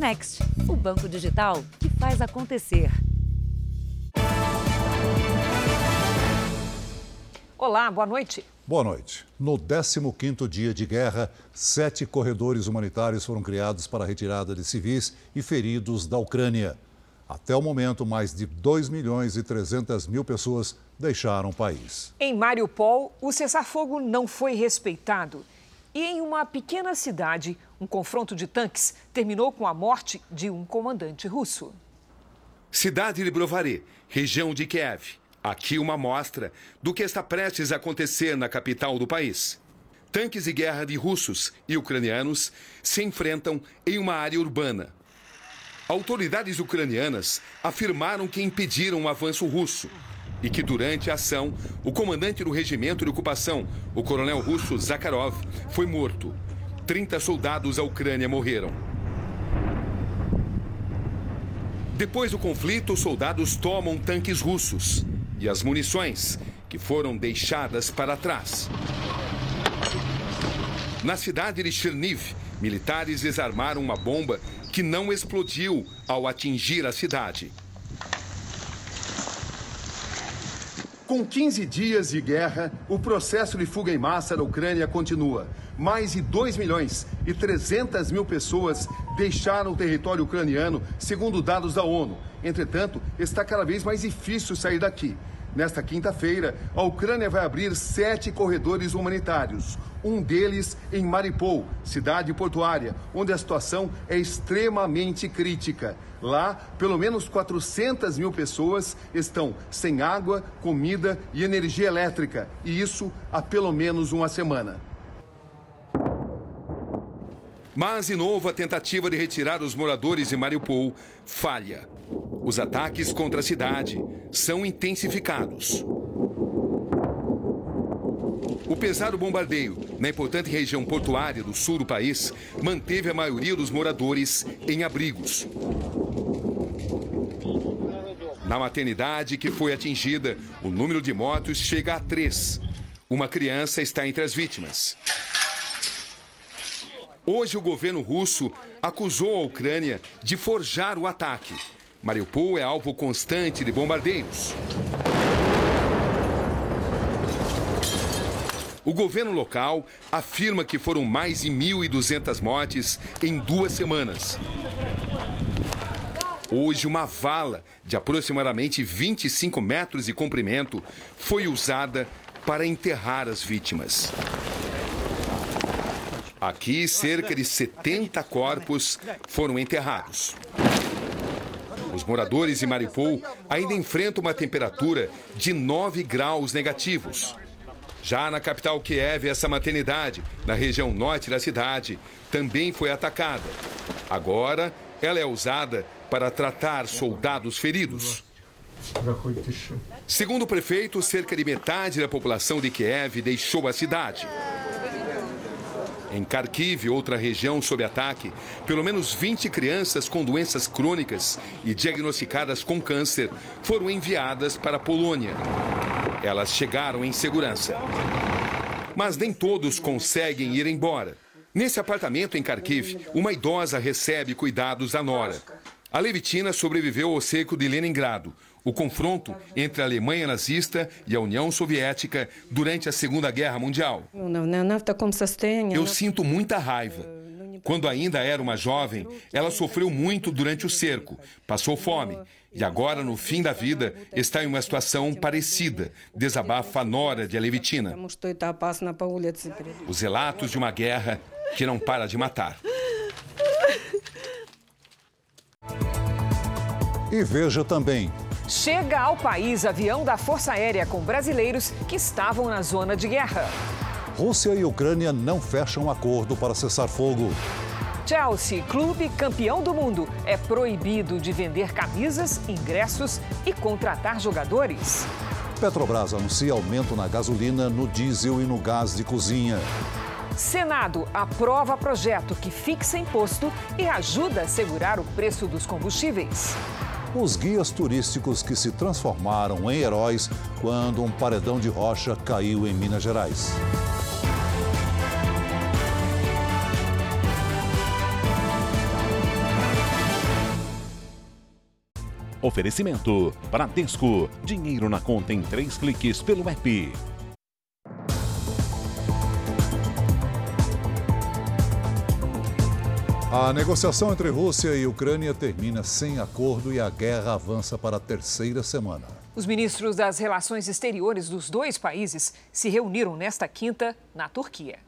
Next, o banco digital que faz acontecer. Olá, boa noite. Boa noite. No 15º dia de guerra, sete corredores humanitários foram criados para a retirada de civis e feridos da Ucrânia. Até o momento, mais de 2 milhões e 300 mil pessoas deixaram o país. Em Mariupol, o cessar-fogo não foi respeitado. E em uma pequena cidade, um confronto de tanques terminou com a morte de um comandante russo. Cidade de Brovary, região de Kiev. Aqui uma amostra do que está prestes a acontecer na capital do país. Tanques de guerra de russos e ucranianos se enfrentam em uma área urbana. Autoridades ucranianas afirmaram que impediram o avanço russo e que durante a ação, o comandante do regimento de ocupação, o coronel russo Zakharov, foi morto. 30 soldados da Ucrânia morreram. Depois do conflito, os soldados tomam tanques russos e as munições, que foram deixadas para trás. Na cidade de Cherniv, militares desarmaram uma bomba que não explodiu ao atingir a cidade. Com 15 dias de guerra, o processo de fuga em massa da Ucrânia continua. Mais de 2 milhões e 300 mil pessoas deixaram o território ucraniano, segundo dados da ONU. Entretanto, está cada vez mais difícil sair daqui. Nesta quinta-feira, a Ucrânia vai abrir sete corredores humanitários. Um deles em Mariupol, cidade portuária, onde a situação é extremamente crítica. Lá, pelo menos 400 mil pessoas estão sem água, comida e energia elétrica. E isso há pelo menos uma semana. Mas, de novo, a tentativa de retirar os moradores de Mariupol falha. Os ataques contra a cidade são intensificados. O pesado bombardeio na importante região portuária do sul do país manteve a maioria dos moradores em abrigos. Na maternidade que foi atingida, o número de mortos chega a três. Uma criança está entre as vítimas. Hoje, o governo russo acusou a Ucrânia de forjar o ataque. Mariupol é alvo constante de bombardeios. O governo local afirma que foram mais de 1.200 mortes em duas semanas. Hoje, uma vala de aproximadamente 25 metros de comprimento foi usada para enterrar as vítimas. Aqui, cerca de 70 corpos foram enterrados. Os moradores de Mariupol ainda enfrentam uma temperatura de 9 graus negativos. Já na capital Kiev, essa maternidade, na região norte da cidade, também foi atacada. Agora, ela é usada para tratar soldados feridos. Segundo o prefeito, cerca de metade da população de Kiev deixou a cidade. Em Kharkiv, outra região sob ataque, pelo menos 20 crianças com doenças crônicas e diagnosticadas com câncer foram enviadas para a Polônia. Elas chegaram em segurança. Mas nem todos conseguem ir embora. Nesse apartamento em Kharkiv, uma idosa recebe cuidados da nora. A Levitina sobreviveu ao seco de Leningrado, o confronto entre a Alemanha nazista e a União Soviética durante a Segunda Guerra Mundial. Eu sinto muita raiva. Quando ainda era uma jovem, ela sofreu muito durante o cerco, passou fome e agora, no fim da vida, está em uma situação parecida, desabafa a nora de Alevitina. Os relatos de uma guerra que não para de matar. E veja também. Chega ao país avião da Força Aérea com brasileiros que estavam na zona de guerra. Rússia e Ucrânia não fecham acordo para cessar fogo. Chelsea, clube campeão do mundo, é proibido de vender camisas, ingressos e contratar jogadores. Petrobras anuncia aumento na gasolina, no diesel e no gás de cozinha. Senado aprova projeto que fixa imposto e ajuda a segurar o preço dos combustíveis os guias turísticos que se transformaram em heróis quando um paredão de rocha caiu em Minas Gerais. Oferecimento: Bradesco. Dinheiro na conta em três cliques pelo app. A negociação entre Rússia e Ucrânia termina sem acordo e a guerra avança para a terceira semana. Os ministros das Relações Exteriores dos dois países se reuniram nesta quinta na Turquia.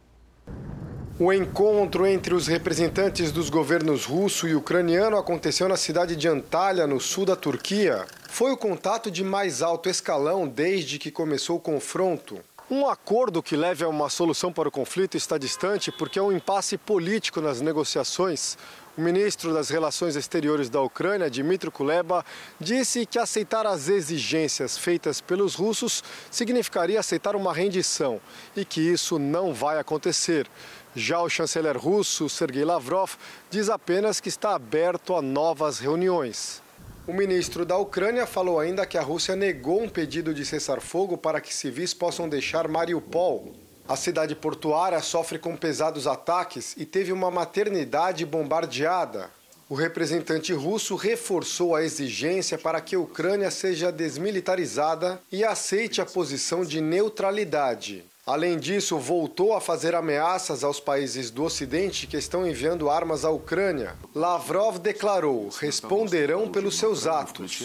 O encontro entre os representantes dos governos russo e ucraniano aconteceu na cidade de Antalya, no sul da Turquia. Foi o contato de mais alto escalão desde que começou o confronto. Um acordo que leve a uma solução para o conflito está distante porque é um impasse político nas negociações. O ministro das Relações Exteriores da Ucrânia, Dmitry Kuleba, disse que aceitar as exigências feitas pelos russos significaria aceitar uma rendição e que isso não vai acontecer. Já o chanceler russo, Sergei Lavrov, diz apenas que está aberto a novas reuniões. O ministro da Ucrânia falou ainda que a Rússia negou um pedido de cessar-fogo para que civis possam deixar Mariupol. A cidade portuária sofre com pesados ataques e teve uma maternidade bombardeada. O representante russo reforçou a exigência para que a Ucrânia seja desmilitarizada e aceite a posição de neutralidade. Além disso, voltou a fazer ameaças aos países do Ocidente que estão enviando armas à Ucrânia. Lavrov declarou: responderão pelos seus atos.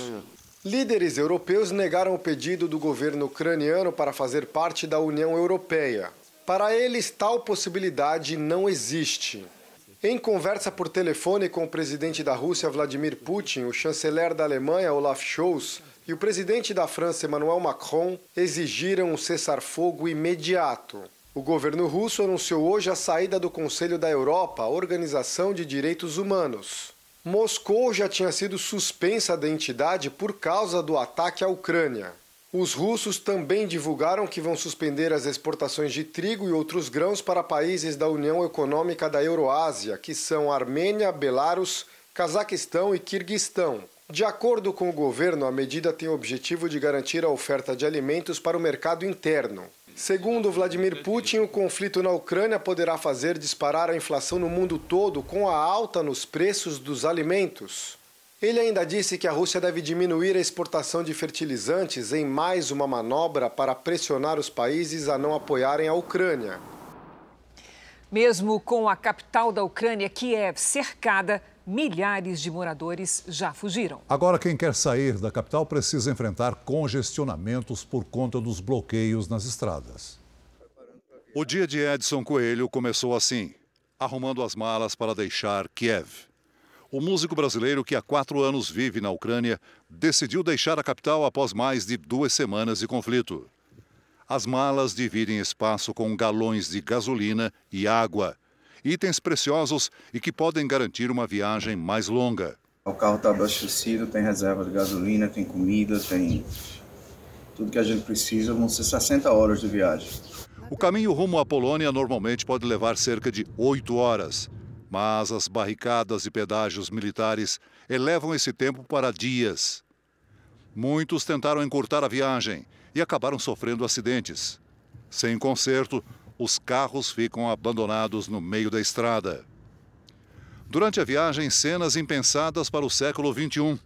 Líderes europeus negaram o pedido do governo ucraniano para fazer parte da União Europeia. Para eles, tal possibilidade não existe. Em conversa por telefone com o presidente da Rússia, Vladimir Putin, o chanceler da Alemanha, Olaf Scholz, e o presidente da França, Emmanuel Macron, exigiram um cessar-fogo imediato. O governo russo anunciou hoje a saída do Conselho da Europa, Organização de Direitos Humanos. Moscou já tinha sido suspensa da entidade por causa do ataque à Ucrânia. Os russos também divulgaram que vão suspender as exportações de trigo e outros grãos para países da União Econômica da Euroásia, que são Armênia, Belarus, Cazaquistão e Quirguistão. De acordo com o governo, a medida tem o objetivo de garantir a oferta de alimentos para o mercado interno. Segundo Vladimir Putin, o conflito na Ucrânia poderá fazer disparar a inflação no mundo todo com a alta nos preços dos alimentos. Ele ainda disse que a Rússia deve diminuir a exportação de fertilizantes em mais uma manobra para pressionar os países a não apoiarem a Ucrânia. Mesmo com a capital da Ucrânia, Kiev, cercada, milhares de moradores já fugiram. Agora, quem quer sair da capital precisa enfrentar congestionamentos por conta dos bloqueios nas estradas. O dia de Edson Coelho começou assim, arrumando as malas para deixar Kiev. O músico brasileiro, que há quatro anos vive na Ucrânia, decidiu deixar a capital após mais de duas semanas de conflito. As malas dividem espaço com galões de gasolina e água itens preciosos e que podem garantir uma viagem mais longa. O carro está abastecido, tem reserva de gasolina, tem comida, tem tudo que a gente precisa. Vão ser 60 horas de viagem. O caminho rumo à Polônia normalmente pode levar cerca de oito horas, mas as barricadas e pedágios militares elevam esse tempo para dias. Muitos tentaram encurtar a viagem e acabaram sofrendo acidentes. Sem conserto, os carros ficam abandonados no meio da estrada. Durante a viagem, cenas impensadas para o século XXI.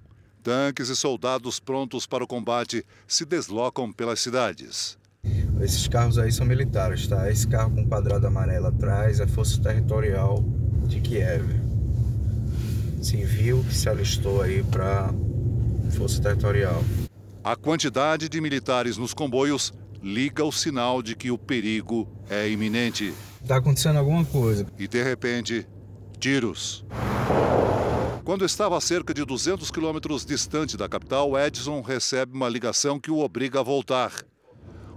Tanques e soldados prontos para o combate se deslocam pelas cidades. Esses carros aí são militares, tá? Esse carro com quadrado amarelo atrás é Força Territorial de Kiev. Civil que se alistou aí para Força Territorial. A quantidade de militares nos comboios liga o sinal de que o perigo é iminente. Está acontecendo alguma coisa. E de repente, tiros. Quando estava a cerca de 200 quilômetros distante da capital, Edson recebe uma ligação que o obriga a voltar.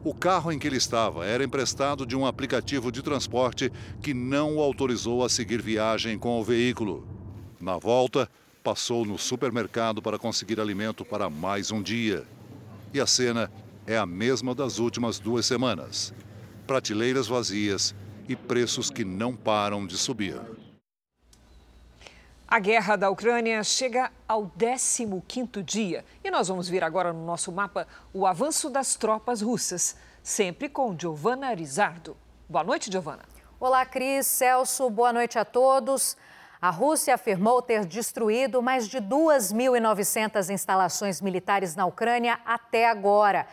O carro em que ele estava era emprestado de um aplicativo de transporte que não o autorizou a seguir viagem com o veículo. Na volta, passou no supermercado para conseguir alimento para mais um dia. E a cena é a mesma das últimas duas semanas. Prateleiras vazias e preços que não param de subir. A guerra da Ucrânia chega ao 15º dia e nós vamos ver agora no nosso mapa o avanço das tropas russas, sempre com Giovana Rizardo. Boa noite, Giovana. Olá, Cris, Celso, boa noite a todos. A Rússia afirmou ter destruído mais de 2.900 instalações militares na Ucrânia até agora.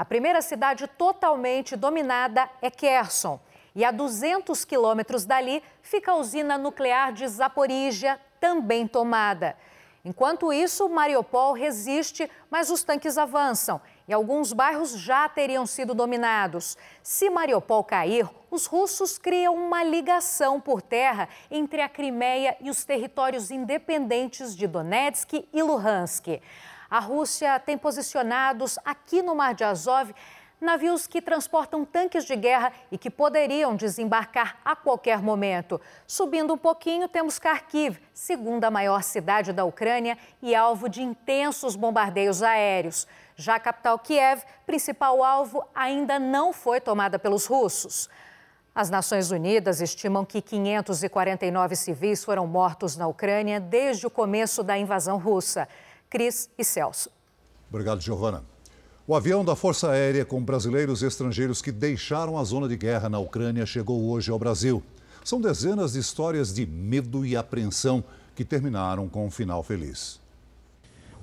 A primeira cidade totalmente dominada é Kherson. E a 200 quilômetros dali fica a usina nuclear de Zaporizhia, também tomada. Enquanto isso, Mariupol resiste, mas os tanques avançam e alguns bairros já teriam sido dominados. Se Mariupol cair, os russos criam uma ligação por terra entre a Crimeia e os territórios independentes de Donetsk e Luhansk. A Rússia tem posicionados aqui no Mar de Azov navios que transportam tanques de guerra e que poderiam desembarcar a qualquer momento. Subindo um pouquinho, temos Kharkiv, segunda maior cidade da Ucrânia e alvo de intensos bombardeios aéreos. Já a capital Kiev, principal alvo, ainda não foi tomada pelos russos. As Nações Unidas estimam que 549 civis foram mortos na Ucrânia desde o começo da invasão russa. Cris e Celso. Obrigado, Giovana. O avião da Força Aérea com brasileiros e estrangeiros que deixaram a zona de guerra na Ucrânia chegou hoje ao Brasil. São dezenas de histórias de medo e apreensão que terminaram com um final feliz.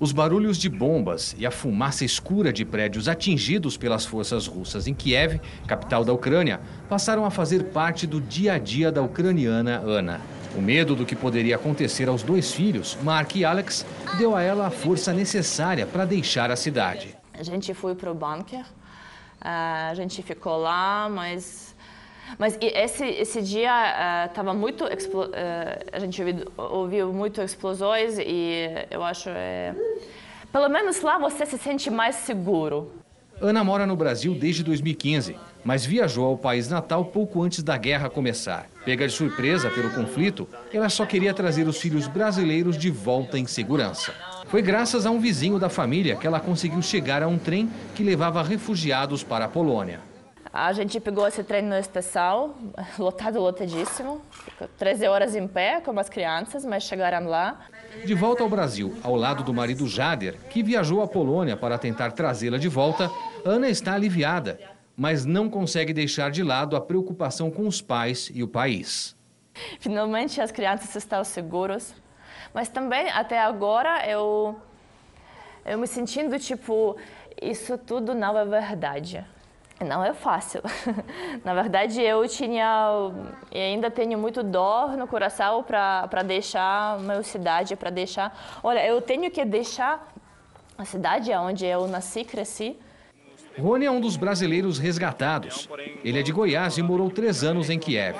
Os barulhos de bombas e a fumaça escura de prédios atingidos pelas forças russas em Kiev, capital da Ucrânia, passaram a fazer parte do dia a dia da ucraniana Ana. O medo do que poderia acontecer aos dois filhos, Mark e Alex, deu a ela a força necessária para deixar a cidade. A gente foi para o bunker, a gente ficou lá, mas mas esse esse dia estava uh, muito uh, a gente ouviu, ouviu muito explosões e eu acho é, pelo menos lá você se sente mais seguro. Ana mora no Brasil desde 2015, mas viajou ao país natal pouco antes da guerra começar. Pega de surpresa pelo conflito, ela só queria trazer os filhos brasileiros de volta em segurança. Foi graças a um vizinho da família que ela conseguiu chegar a um trem que levava refugiados para a Polônia. A gente pegou esse trem no especial, lotado, lotadíssimo. Ficou 13 horas em pé com as crianças, mas chegaram lá. De volta ao Brasil, ao lado do marido Jader, que viajou à Polônia para tentar trazê-la de volta, Ana está aliviada, mas não consegue deixar de lado a preocupação com os pais e o país. Finalmente as crianças estão seguras, mas também, até agora, eu, eu me sentindo tipo, isso tudo não é verdade. Não é fácil. Na verdade, eu tinha e ainda tenho muito dor no coração para deixar minha cidade, para deixar. Olha, eu tenho que deixar a cidade onde eu nasci, cresci. Rony é um dos brasileiros resgatados. Ele é de Goiás e morou três anos em Kiev.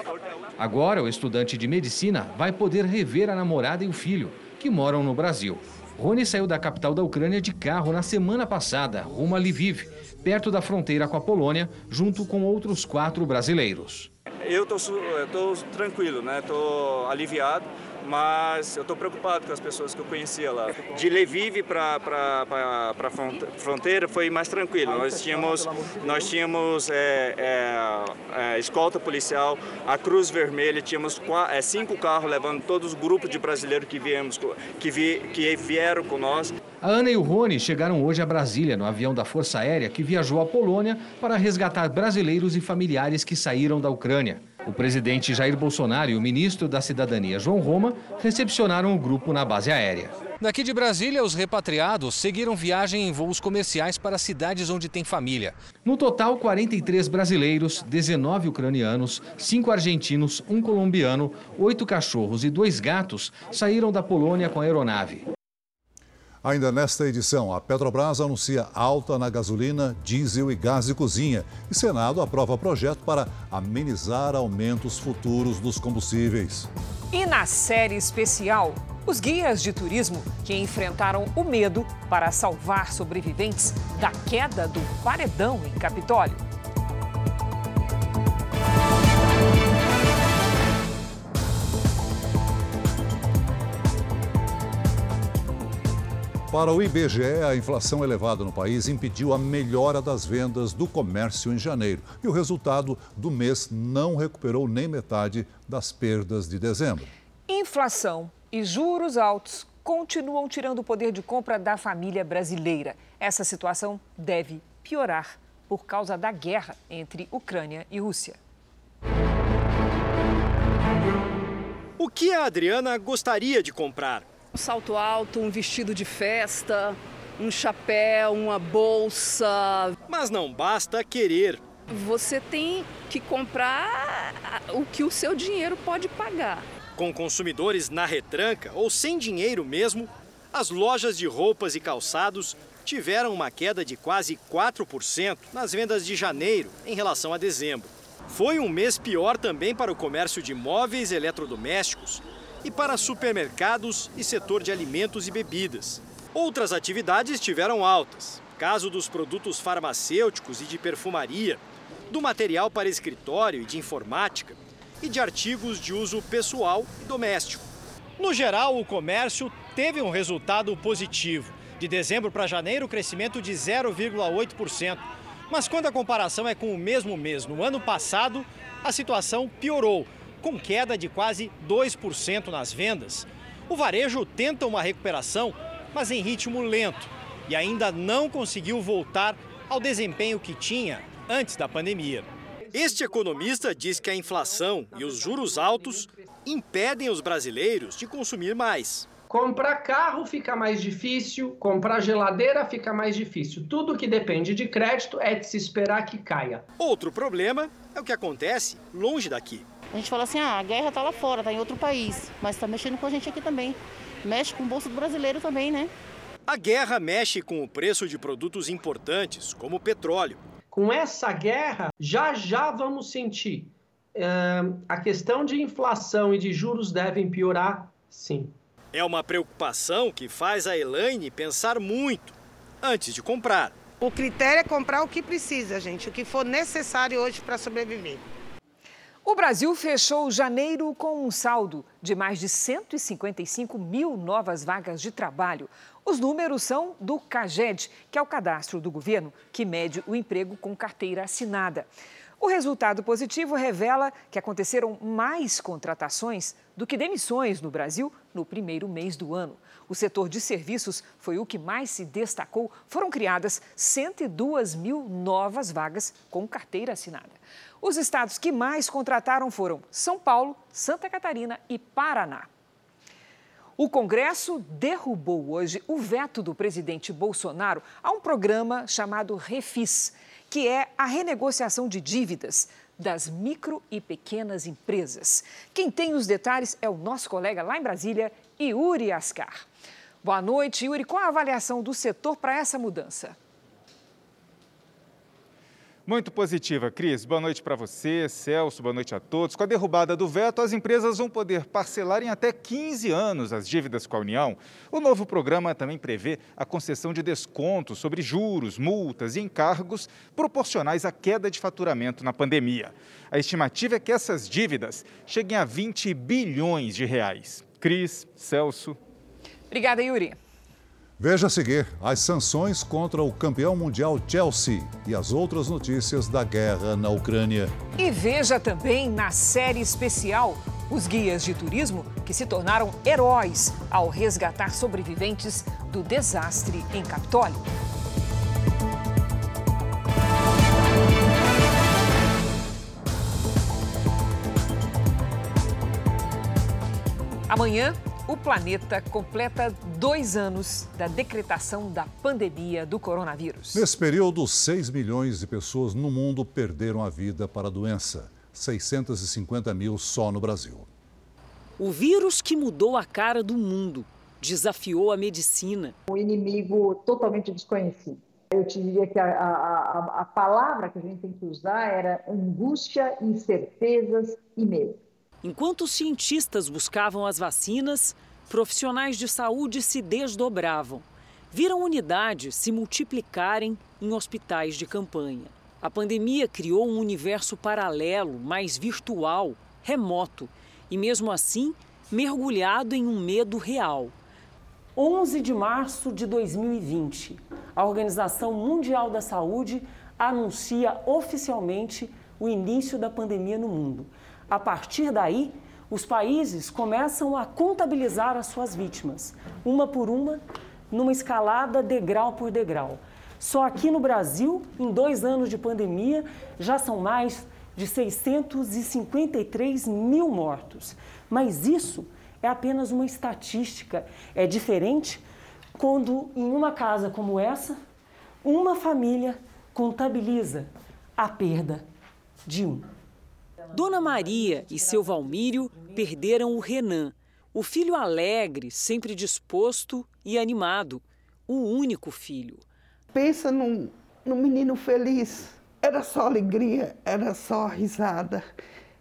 Agora, o estudante de medicina vai poder rever a namorada e o filho, que moram no Brasil. Rony saiu da capital da Ucrânia de carro na semana passada, rumo a Lviv, perto da fronteira com a Polônia, junto com outros quatro brasileiros. Eu estou tranquilo, né? Estou aliviado mas eu estou preocupado com as pessoas que eu conhecia lá. De Lviv para a fronteira foi mais tranquilo. Nós tínhamos, nós tínhamos é, é, é, escolta policial, a Cruz Vermelha, tínhamos quatro, é, cinco carros levando todos os grupos de brasileiros que, viemos, que, vi, que vieram com nós. A Ana e o Rony chegaram hoje a Brasília no avião da Força Aérea que viajou à Polônia para resgatar brasileiros e familiares que saíram da Ucrânia. O presidente Jair Bolsonaro e o ministro da Cidadania, João Roma, recepcionaram o grupo na base aérea. Daqui de Brasília, os repatriados seguiram viagem em voos comerciais para cidades onde tem família. No total, 43 brasileiros, 19 ucranianos, 5 argentinos, um colombiano, 8 cachorros e 2 gatos saíram da Polônia com a aeronave. Ainda nesta edição, a Petrobras anuncia alta na gasolina, diesel e gás de cozinha. E Senado aprova projeto para amenizar aumentos futuros dos combustíveis. E na série especial, os guias de turismo que enfrentaram o medo para salvar sobreviventes da queda do paredão em Capitólio. Para o IBGE, a inflação elevada no país impediu a melhora das vendas do comércio em janeiro. E o resultado do mês não recuperou nem metade das perdas de dezembro. Inflação e juros altos continuam tirando o poder de compra da família brasileira. Essa situação deve piorar por causa da guerra entre Ucrânia e Rússia. O que a Adriana gostaria de comprar? Um salto alto, um vestido de festa, um chapéu, uma bolsa. Mas não basta querer. Você tem que comprar o que o seu dinheiro pode pagar. Com consumidores na retranca ou sem dinheiro mesmo, as lojas de roupas e calçados tiveram uma queda de quase 4% nas vendas de janeiro em relação a dezembro. Foi um mês pior também para o comércio de móveis e eletrodomésticos e para supermercados e setor de alimentos e bebidas. Outras atividades tiveram altas, caso dos produtos farmacêuticos e de perfumaria, do material para escritório e de informática e de artigos de uso pessoal e doméstico. No geral, o comércio teve um resultado positivo. De dezembro para janeiro, crescimento de 0,8%. Mas quando a comparação é com o mesmo mês no ano passado, a situação piorou, com queda de quase 2% nas vendas. O varejo tenta uma recuperação, mas em ritmo lento, e ainda não conseguiu voltar ao desempenho que tinha antes da pandemia. Este economista diz que a inflação e os juros altos impedem os brasileiros de consumir mais. Comprar carro fica mais difícil, comprar geladeira fica mais difícil. Tudo que depende de crédito é de se esperar que caia. Outro problema é o que acontece longe daqui. A gente fala assim: ah, a guerra está lá fora, está em outro país, mas está mexendo com a gente aqui também. Mexe com o bolso do brasileiro também, né? A guerra mexe com o preço de produtos importantes, como o petróleo. Com essa guerra, já já vamos sentir. Uh, a questão de inflação e de juros devem piorar, sim. É uma preocupação que faz a Elaine pensar muito antes de comprar. O critério é comprar o que precisa, gente, o que for necessário hoje para sobreviver. O Brasil fechou janeiro com um saldo de mais de 155 mil novas vagas de trabalho. Os números são do CAGED, que é o cadastro do governo que mede o emprego com carteira assinada. O resultado positivo revela que aconteceram mais contratações do que demissões no Brasil no primeiro mês do ano. O setor de serviços foi o que mais se destacou. Foram criadas 102 mil novas vagas com carteira assinada. Os estados que mais contrataram foram São Paulo, Santa Catarina e Paraná. O Congresso derrubou hoje o veto do presidente Bolsonaro a um programa chamado Refis que é a renegociação de dívidas das micro e pequenas empresas. Quem tem os detalhes é o nosso colega lá em Brasília, Yuri Ascar. Boa noite, Yuri. Qual a avaliação do setor para essa mudança? Muito positiva, Cris. Boa noite para você, Celso, boa noite a todos. Com a derrubada do veto, as empresas vão poder parcelar em até 15 anos as dívidas com a União. O novo programa também prevê a concessão de descontos sobre juros, multas e encargos proporcionais à queda de faturamento na pandemia. A estimativa é que essas dívidas cheguem a 20 bilhões de reais. Cris, Celso. Obrigada, Yuri. Veja a seguir as sanções contra o campeão mundial Chelsea e as outras notícias da guerra na Ucrânia. E veja também na série especial os guias de turismo que se tornaram heróis ao resgatar sobreviventes do desastre em Capitólio. Amanhã, o planeta completa dois anos da decretação da pandemia do coronavírus. Nesse período, 6 milhões de pessoas no mundo perderam a vida para a doença. 650 mil só no Brasil. O vírus que mudou a cara do mundo desafiou a medicina. Um inimigo totalmente desconhecido. Eu te diria que a, a, a palavra que a gente tem que usar era angústia, incertezas e medo. Enquanto os cientistas buscavam as vacinas, profissionais de saúde se desdobravam. Viram unidades se multiplicarem em hospitais de campanha. A pandemia criou um universo paralelo, mais virtual, remoto e, mesmo assim, mergulhado em um medo real. 11 de março de 2020, a Organização Mundial da Saúde anuncia oficialmente o início da pandemia no mundo. A partir daí, os países começam a contabilizar as suas vítimas, uma por uma, numa escalada degrau por degrau. Só aqui no Brasil, em dois anos de pandemia, já são mais de 653 mil mortos. Mas isso é apenas uma estatística. É diferente quando, em uma casa como essa, uma família contabiliza a perda de um. Dona Maria e seu Valmírio perderam o Renan, o filho alegre, sempre disposto e animado, o único filho. Pensa num, num menino feliz. Era só alegria, era só risada.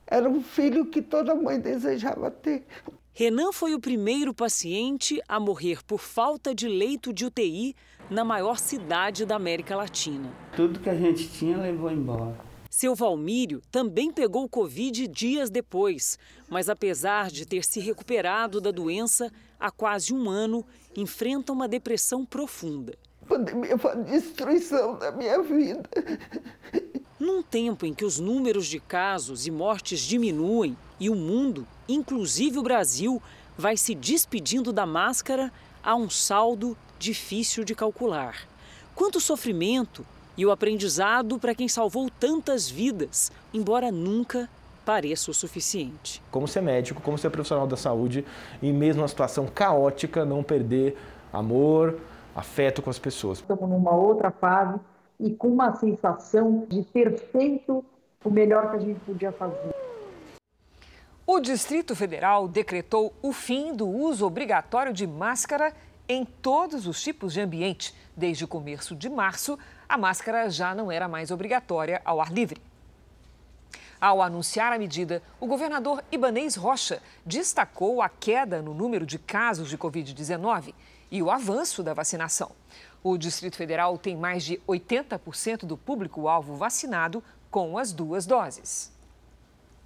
Era um filho que toda mãe desejava ter. Renan foi o primeiro paciente a morrer por falta de leito de UTI na maior cidade da América Latina. Tudo que a gente tinha levou embora. Seu Valmírio também pegou Covid dias depois, mas apesar de ter se recuperado da doença há quase um ano, enfrenta uma depressão profunda. A pandemia foi a destruição da minha vida. Num tempo em que os números de casos e mortes diminuem e o mundo, inclusive o Brasil, vai se despedindo da máscara, há um saldo difícil de calcular. Quanto sofrimento e o aprendizado para quem salvou tantas vidas, embora nunca pareça o suficiente. Como ser médico, como ser profissional da saúde e mesmo na situação caótica não perder amor, afeto com as pessoas. Estamos numa outra fase e com uma sensação de ter feito o melhor que a gente podia fazer. O Distrito Federal decretou o fim do uso obrigatório de máscara em todos os tipos de ambiente. Desde o começo de março, a máscara já não era mais obrigatória ao ar livre. Ao anunciar a medida, o governador Ibanês Rocha destacou a queda no número de casos de Covid-19 e o avanço da vacinação. O Distrito Federal tem mais de 80% do público-alvo vacinado com as duas doses.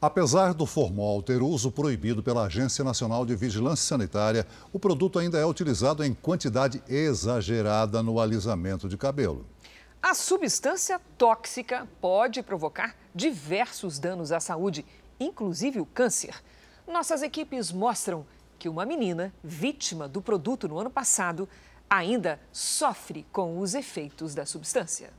Apesar do formol ter uso proibido pela Agência Nacional de Vigilância Sanitária, o produto ainda é utilizado em quantidade exagerada no alisamento de cabelo. A substância tóxica pode provocar diversos danos à saúde, inclusive o câncer. Nossas equipes mostram que uma menina, vítima do produto no ano passado, ainda sofre com os efeitos da substância.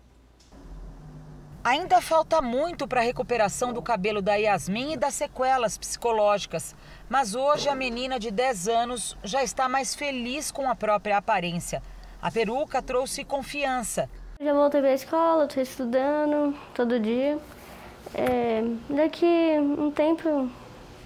Ainda falta muito para a recuperação do cabelo da Yasmin e das sequelas psicológicas. Mas hoje a menina de 10 anos já está mais feliz com a própria aparência. A peruca trouxe confiança. Já voltei para a escola, estou estudando todo dia. É, daqui um tempo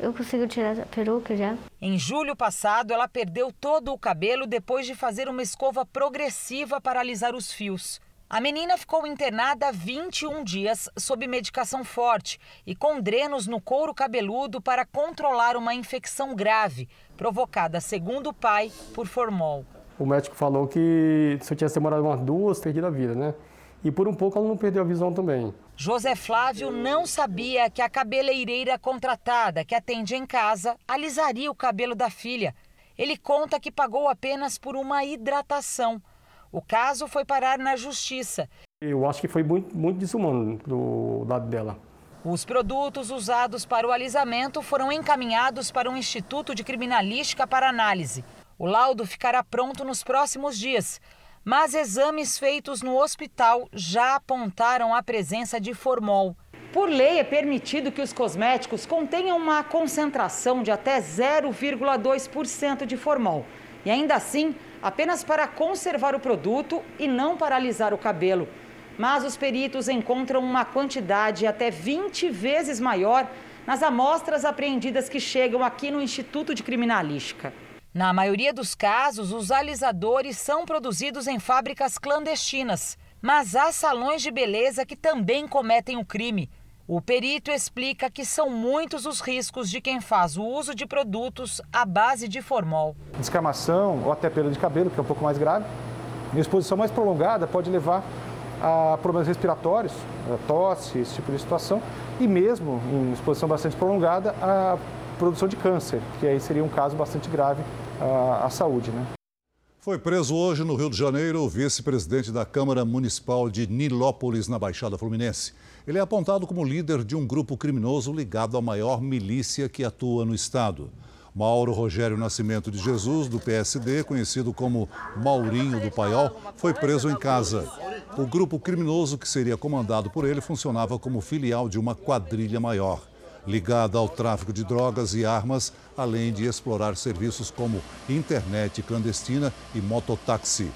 eu consigo tirar a peruca já. Em julho passado, ela perdeu todo o cabelo depois de fazer uma escova progressiva para alisar os fios. A menina ficou internada 21 dias sob medicação forte e com drenos no couro cabeludo para controlar uma infecção grave, provocada, segundo o pai, por formol. O médico falou que se eu tivesse demorado umas duas, teria a vida, né? E por um pouco ela não perdeu a visão também. José Flávio não sabia que a cabeleireira contratada que atende em casa alisaria o cabelo da filha. Ele conta que pagou apenas por uma hidratação. O caso foi parar na justiça. Eu acho que foi muito, muito desumano do lado dela. Os produtos usados para o alisamento foram encaminhados para um instituto de criminalística para análise. O laudo ficará pronto nos próximos dias, mas exames feitos no hospital já apontaram a presença de formol. Por lei, é permitido que os cosméticos contenham uma concentração de até 0,2% de formol. E ainda assim, apenas para conservar o produto e não para alisar o cabelo. Mas os peritos encontram uma quantidade até 20 vezes maior nas amostras apreendidas que chegam aqui no Instituto de Criminalística. Na maioria dos casos, os alisadores são produzidos em fábricas clandestinas, mas há salões de beleza que também cometem o crime. O perito explica que são muitos os riscos de quem faz o uso de produtos à base de formol. Descamação ou até perda de cabelo, que é um pouco mais grave. E exposição mais prolongada pode levar a problemas respiratórios, a tosse, esse tipo de situação, e mesmo em exposição bastante prolongada, a produção de câncer, que aí seria um caso bastante grave à, saúde. Né? Foi preso hoje no Rio de Janeiro o vice-presidente da Câmara Municipal de Nilópolis, na Baixada Fluminense. Ele é apontado como líder de um grupo criminoso ligado à maior milícia que atua no estado. Mauro Rogério Nascimento de Jesus, do PSD, conhecido como Maurinho do Paiol, foi preso em casa. O grupo criminoso que seria comandado por ele funcionava como filial de uma quadrilha maior, ligada ao tráfico de drogas e armas, além de explorar serviços como internet clandestina e mototáxi.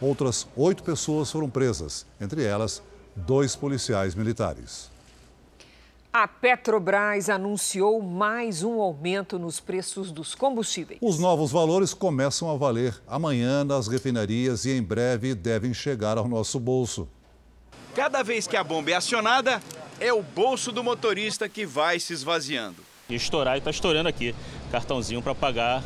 Outras oito pessoas foram presas, entre elas dois policiais militares. A Petrobras anunciou mais um aumento nos preços dos combustíveis. Os novos valores começam a valer amanhã nas refinarias e em breve devem chegar ao nosso bolso. Cada vez que a bomba é acionada, é o bolso do motorista que vai se esvaziando. Estourar e está estourando aqui. Cartãozinho para pagar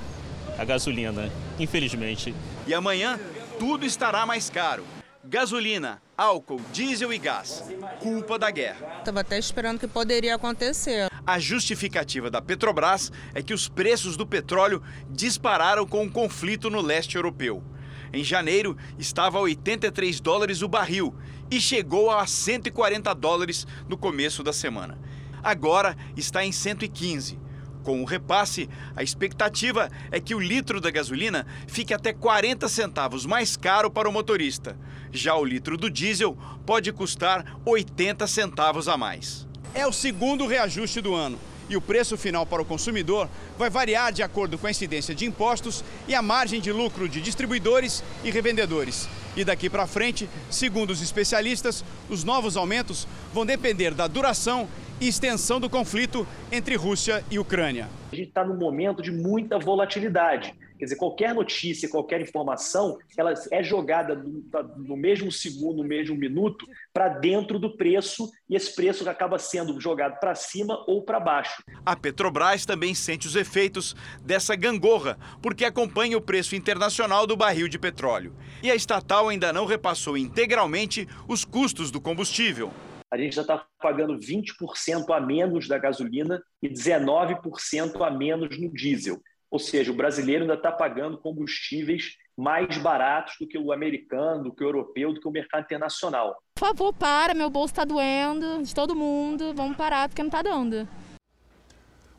a gasolina, infelizmente. E amanhã tudo estará mais caro. Gasolina, álcool, diesel e gás. Culpa da guerra. Estava até esperando que poderia acontecer. A justificativa da Petrobras é que os preços do petróleo dispararam com o conflito no leste europeu. Em janeiro, estava a 83 dólares o barril e chegou a 140 dólares no começo da semana. Agora está em 115. Com o repasse, a expectativa é que o litro da gasolina fique até 40 centavos mais caro para o motorista. Já o litro do diesel pode custar 80 centavos a mais. É o segundo reajuste do ano e o preço final para o consumidor vai variar de acordo com a incidência de impostos e a margem de lucro de distribuidores e revendedores. E daqui para frente, segundo os especialistas, os novos aumentos vão depender da duração e extensão do conflito entre Rússia e Ucrânia. A gente está num momento de muita volatilidade. Quer dizer, qualquer notícia, qualquer informação, ela é jogada no, mesmo segundo, no mesmo minuto, para dentro do preço e esse preço acaba sendo jogado para cima ou para baixo. A Petrobras também sente os efeitos dessa gangorra, porque acompanha o preço internacional do barril de petróleo. E a estatal ainda não repassou integralmente os custos do combustível a gente já está pagando 20% a menos da gasolina e 19% a menos no diesel. Ou seja, o brasileiro ainda está pagando combustíveis mais baratos do que o americano, do que o europeu, do que o mercado internacional. Por favor, para, meu bolso está doendo, de todo mundo, vamos parar porque não está dando.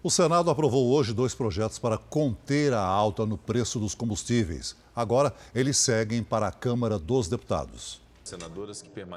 O Senado aprovou hoje dois projetos para conter a alta no preço dos combustíveis. Agora, eles seguem para a Câmara dos Deputados.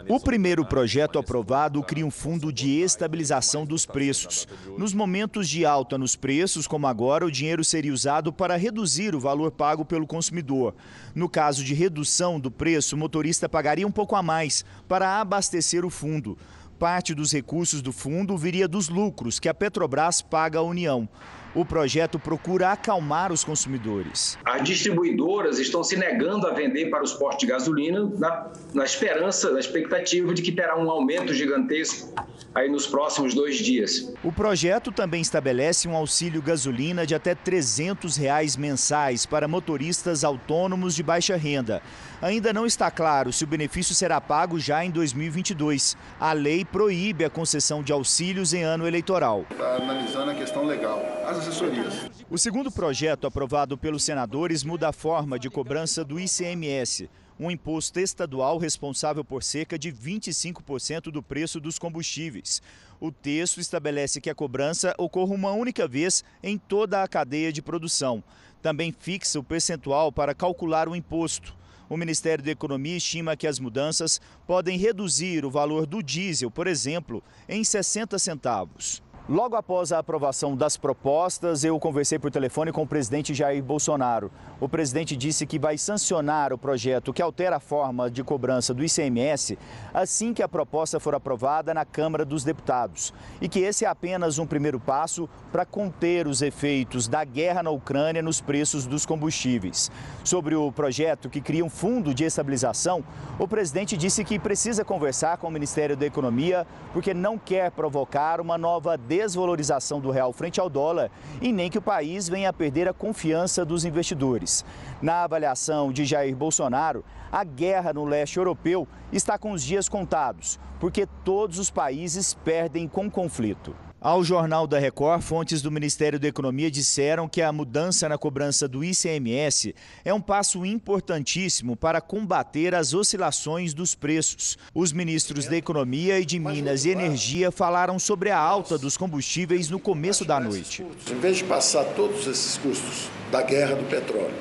O primeiro projeto aprovado cria um fundo de estabilização dos preços. Nos momentos de alta nos preços, como agora, o dinheiro seria usado para reduzir o valor pago pelo consumidor. No caso de redução do preço, o motorista pagaria um pouco a mais para abastecer o fundo. Parte dos recursos do fundo viria dos lucros que a Petrobras paga à União. O projeto procura acalmar os consumidores. As distribuidoras estão se negando a vender para os postos de gasolina na, na esperança, na expectativa de que terá um aumento gigantesco aí nos próximos dois dias. O projeto também estabelece um auxílio gasolina de até 300 reais mensais para motoristas autônomos de baixa renda. Ainda não está claro se o benefício será pago já em 2022. A lei proíbe a concessão de auxílios em ano eleitoral. Está analisando a questão legal, as assessorias. O segundo projeto aprovado pelos senadores muda a forma de cobrança do ICMS um imposto estadual responsável por cerca de 25% do preço dos combustíveis. O texto estabelece que a cobrança ocorra uma única vez em toda a cadeia de produção. Também fixa o percentual para calcular o imposto. O Ministério da Economia estima que as mudanças podem reduzir o valor do diesel, por exemplo, em 60 centavos. Logo após a aprovação das propostas, eu conversei por telefone com o presidente Jair Bolsonaro. O presidente disse que vai sancionar o projeto que altera a forma de cobrança do ICMS assim que a proposta for aprovada na Câmara dos Deputados. E que esse é apenas um primeiro passo para conter os efeitos da guerra na Ucrânia nos preços dos combustíveis. Sobre o projeto que cria um fundo de estabilização, o presidente disse que precisa conversar com o Ministério da Economia porque não quer provocar uma nova desvalorização do real frente ao dólar e nem que o país venha a perder a confiança dos investidores. Na avaliação de Jair Bolsonaro, a guerra no leste europeu está com os dias contados, porque todos os países perdem com o conflito. Ao Jornal da Record, fontes do Ministério da Economia disseram que a mudança na cobrança do ICMS é um passo importantíssimo para combater as oscilações dos preços. Os ministros da Economia e de Minas e Energia falaram sobre a alta dos combustíveis no começo da noite. Em vez de passar todos esses custos da guerra do petróleo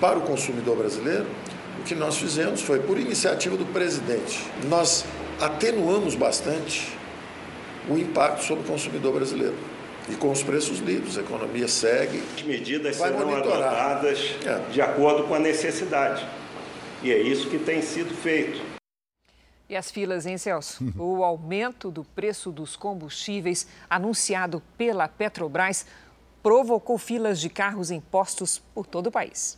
para o consumidor brasileiro, o que nós fizemos foi, por iniciativa do presidente, nós atenuamos bastante o impacto sobre o consumidor brasileiro. E com os preços livres, a economia segue. As medidas serão monitorar. adotadas é. de acordo com a necessidade. E é isso que tem sido feito. E as filas, hein, Celso? o aumento do preço dos combustíveis anunciado pela Petrobras provocou filas de carros em postos por todo o país.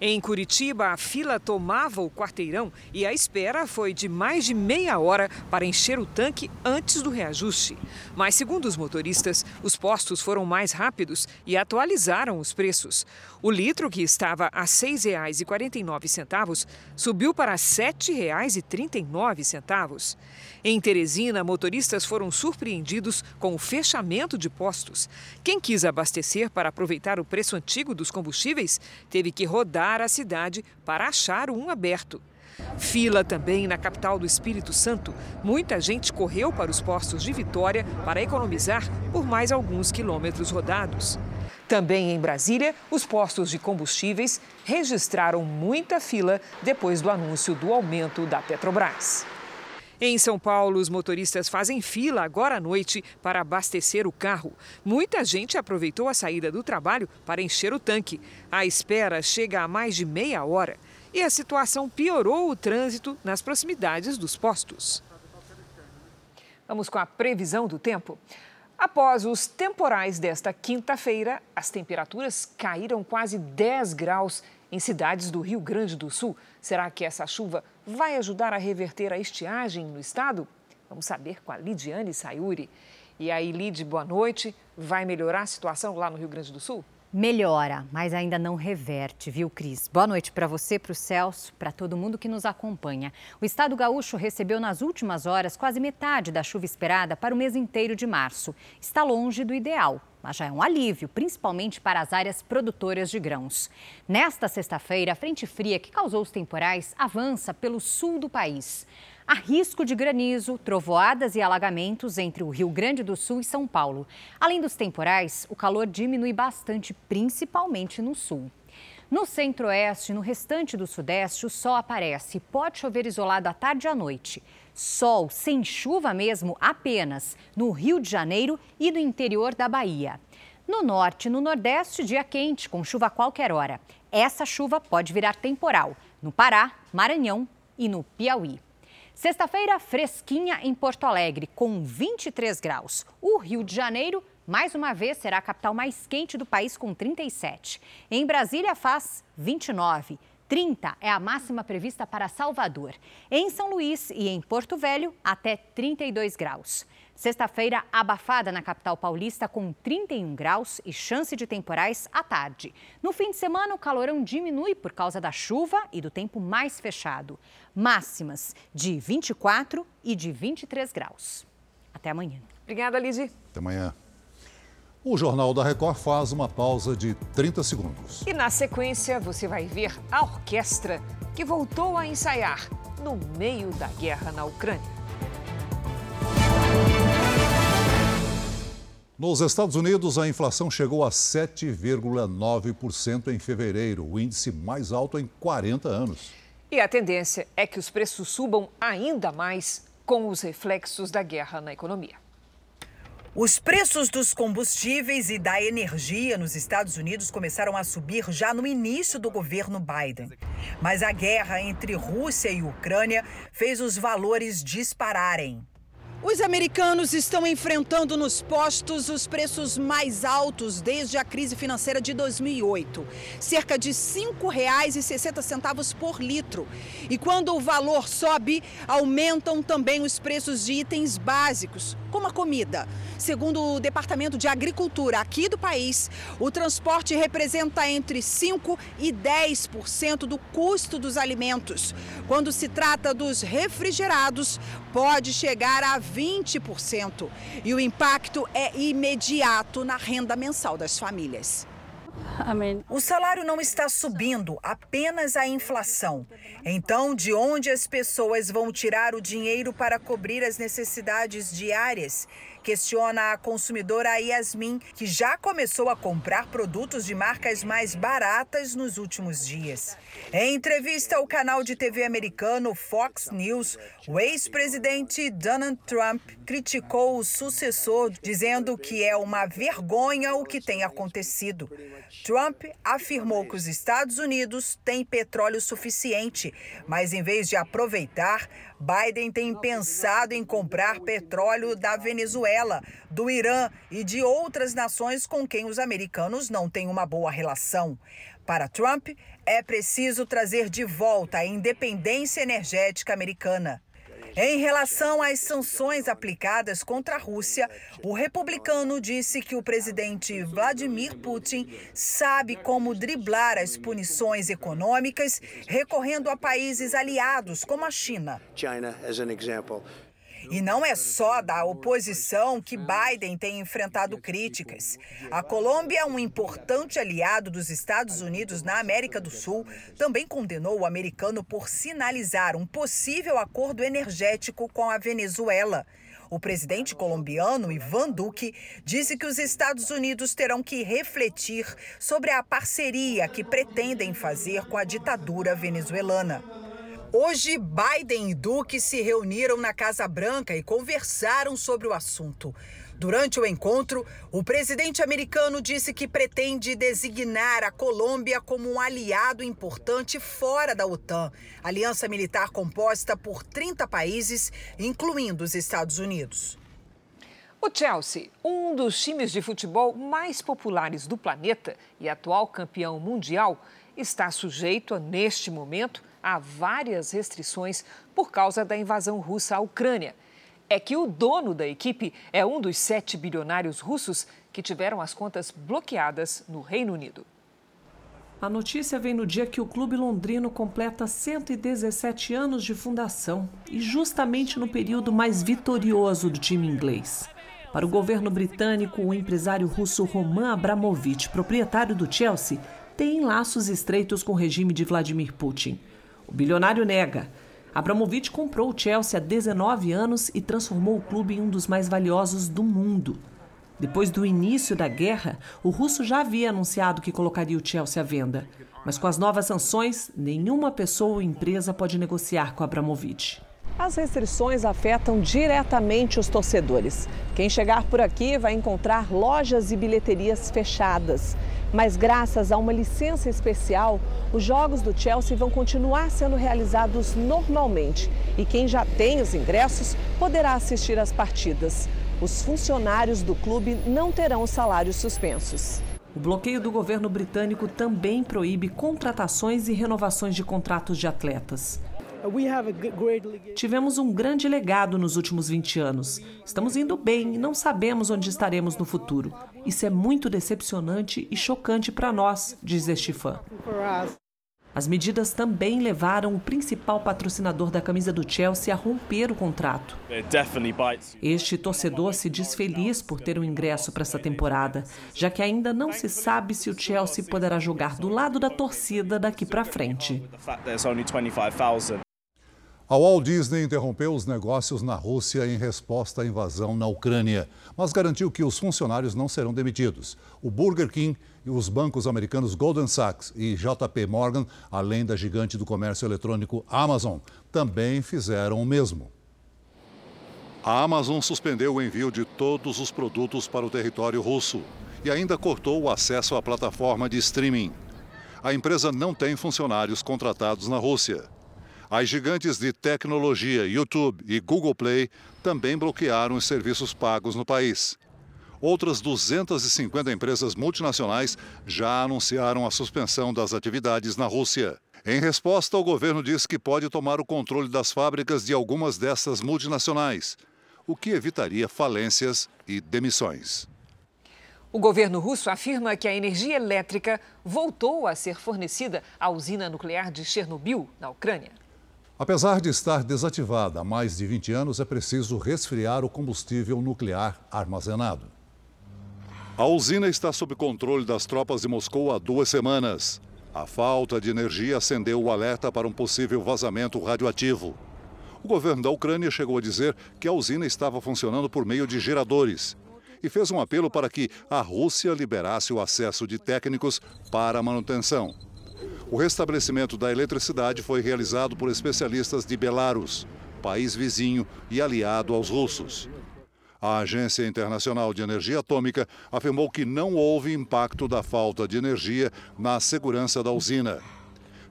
Em Curitiba, a fila tomava o quarteirão e a espera foi de mais de meia hora para encher o tanque antes do reajuste. Mas, segundo os motoristas, os postos foram mais rápidos e atualizaram os preços. O litro, que estava a R$ 6,49, subiu para R$ 7,39. Em Teresina, motoristas foram surpreendidos com o fechamento de postos. Quem quis abastecer para aproveitar o preço antigo dos combustíveis teve que rodar a cidade para achar um aberto. Fila também na capital do Espírito Santo. Muita gente correu para os postos de Vitória para economizar por mais alguns quilômetros rodados. Também em Brasília, os postos de combustíveis registraram muita fila depois do anúncio do aumento da Petrobras. Em São Paulo, os motoristas fazem fila agora à noite para abastecer o carro. Muita gente aproveitou a saída do trabalho para encher o tanque. A espera chega a mais de meia hora e a situação piorou o trânsito nas proximidades dos postos. Vamos com a previsão do tempo. Após os temporais desta quinta-feira, as temperaturas caíram quase 10 graus em cidades do Rio Grande do Sul. Será que essa chuva vai ajudar a reverter a estiagem no estado? Vamos saber com a Lidiane Sayuri. E aí, Lid, boa noite. Vai melhorar a situação lá no Rio Grande do Sul? Melhora, mas ainda não reverte, viu, Cris? Boa noite para você, para o Celso, para todo mundo que nos acompanha. O estado gaúcho recebeu nas últimas horas quase metade da chuva esperada para o mês inteiro de março. Está longe do ideal, mas já é um alívio, principalmente para as áreas produtoras de grãos. Nesta sexta-feira, a frente fria que causou os temporais avança pelo sul do país. Há risco de granizo, trovoadas e alagamentos entre o Rio Grande do Sul e São Paulo. Além dos temporais, o calor diminui bastante, principalmente no sul. No centro-oeste e no restante do sudeste, o sol aparece. Pode chover isolado à tarde e à noite. Sol sem chuva mesmo apenas no Rio de Janeiro e no interior da Bahia. No norte e no nordeste, dia quente, com chuva a qualquer hora. Essa chuva pode virar temporal no Pará, Maranhão e no Piauí. Sexta-feira, fresquinha em Porto Alegre, com 23 graus. O Rio de Janeiro, mais uma vez, será a capital mais quente do país, com 37. Em Brasília, faz 29. 30 é a máxima prevista para Salvador. Em São Luís e em Porto Velho, até 32 graus. Sexta-feira, abafada na capital paulista com 31 graus e chance de temporais à tarde. No fim de semana, o calorão diminui por causa da chuva e do tempo mais fechado. Máximas de 24 e de 23 graus. Até amanhã. Obrigada, Lizy. Até amanhã. O Jornal da Record faz uma pausa de 30 segundos. E na sequência, você vai ver a orquestra que voltou a ensaiar no meio da guerra na Ucrânia. Nos Estados Unidos, a inflação chegou a 7,9% em fevereiro, o índice mais alto em 40 anos. E a tendência é que os preços subam ainda mais com os reflexos da guerra na economia. Os preços dos combustíveis e da energia nos Estados Unidos começaram a subir já no início do governo Biden. Mas a guerra entre Rússia e Ucrânia fez os valores dispararem. Os americanos estão enfrentando nos postos os preços mais altos desde a crise financeira de 2008, cerca de R$ 5,60 por litro. E quando o valor sobe, aumentam também os preços de itens básicos, como a comida. Segundo o Departamento de Agricultura aqui do país, o transporte representa entre 5 e 10% do custo dos alimentos. Quando se trata dos refrigerados, pode chegar a 20%. E o impacto é imediato na renda mensal das famílias. O salário não está subindo, apenas a inflação. Então, de onde as pessoas vão tirar o dinheiro para cobrir as necessidades diárias? Questiona a consumidora Yasmin, que já começou a comprar produtos de marcas mais baratas nos últimos dias. Em entrevista ao canal de TV americano Fox News, o ex-presidente Donald Trump criticou o sucessor, dizendo que é uma vergonha o que tem acontecido. Trump afirmou que os Estados Unidos têm petróleo suficiente, mas em vez de aproveitar, Biden tem pensado em comprar petróleo da Venezuela, do Irã e de outras nações com quem os americanos não têm uma boa relação. Para Trump, é preciso trazer de volta a independência energética americana. Em relação às sanções aplicadas contra a Rússia, o republicano disse que o presidente Vladimir Putin sabe como driblar as punições econômicas, recorrendo a países aliados como a China. E não é só da oposição que Biden tem enfrentado críticas. A Colômbia, um importante aliado dos Estados Unidos na América do Sul, também condenou o americano por sinalizar um possível acordo energético com a Venezuela. O presidente colombiano, Ivan Duque, disse que os Estados Unidos terão que refletir sobre a parceria que pretendem fazer com a ditadura venezuelana. Hoje, Biden e Duque se reuniram na Casa Branca e conversaram sobre o assunto. Durante o encontro, o presidente americano disse que pretende designar a Colômbia como um aliado importante fora da OTAN, aliança militar composta por 30 países, incluindo os Estados Unidos. O Chelsea, um dos times de futebol mais populares do planeta e atual campeão mundial, está sujeito, neste momento, há várias restrições por causa da invasão russa à Ucrânia. É que o dono da equipe é um dos sete bilionários russos que tiveram as contas bloqueadas no Reino Unido. A notícia vem no dia que o clube londrino completa 117 anos de fundação e justamente no período mais vitorioso do time inglês. Para o governo britânico, o empresário russo Roman Abramovich, proprietário do Chelsea, tem laços estreitos com o regime de Vladimir Putin. O bilionário nega. Abramovich comprou o Chelsea há 19 anos e transformou o clube em um dos mais valiosos do mundo. Depois do início da guerra, o russo já havia anunciado que colocaria o Chelsea à venda. Mas com as novas sanções, nenhuma pessoa ou empresa pode negociar com Abramovich. As restrições afetam diretamente os torcedores. Quem chegar por aqui vai encontrar lojas e bilheterias fechadas. Mas graças a uma licença especial, os jogos do Chelsea vão continuar sendo realizados normalmente e quem já tem os ingressos poderá assistir às partidas. Os funcionários do clube não terão salários suspensos. O bloqueio do governo britânico também proíbe contratações e renovações de contratos de atletas. Tivemos um grande legado nos últimos 20 anos. Estamos indo bem e não sabemos onde estaremos no futuro. Isso é muito decepcionante e chocante para nós, diz este fã. As medidas também levaram o principal patrocinador da camisa do Chelsea a romper o contrato. Este torcedor se diz feliz por ter um ingresso para essa temporada, já que ainda não se sabe se o Chelsea poderá jogar do lado da torcida daqui para frente. A Walt Disney interrompeu os negócios na Rússia em resposta à invasão na Ucrânia, mas garantiu que os funcionários não serão demitidos. O Burger King e os bancos americanos Goldman Sachs e JP Morgan, além da gigante do comércio eletrônico Amazon, também fizeram o mesmo. A Amazon suspendeu o envio de todos os produtos para o território russo e ainda cortou o acesso à plataforma de streaming. A empresa não tem funcionários contratados na Rússia. As gigantes de tecnologia YouTube e Google Play também bloquearam os serviços pagos no país. Outras 250 empresas multinacionais já anunciaram a suspensão das atividades na Rússia. Em resposta, o governo diz que pode tomar o controle das fábricas de algumas dessas multinacionais, o que evitaria falências e demissões. O governo russo afirma que a energia elétrica voltou a ser fornecida à usina nuclear de Chernobyl, na Ucrânia. Apesar de estar desativada há mais de 20 anos, é preciso resfriar o combustível nuclear armazenado. A usina está sob controle das tropas de Moscou há duas semanas. A falta de energia acendeu o alerta para um possível vazamento radioativo. O governo da Ucrânia chegou a dizer que a usina estava funcionando por meio de geradores e fez um apelo para que a Rússia liberasse o acesso de técnicos para a manutenção. O restabelecimento da eletricidade foi realizado por especialistas de Belarus, país vizinho e aliado aos russos. A Agência Internacional de Energia Atômica afirmou que não houve impacto da falta de energia na segurança da usina.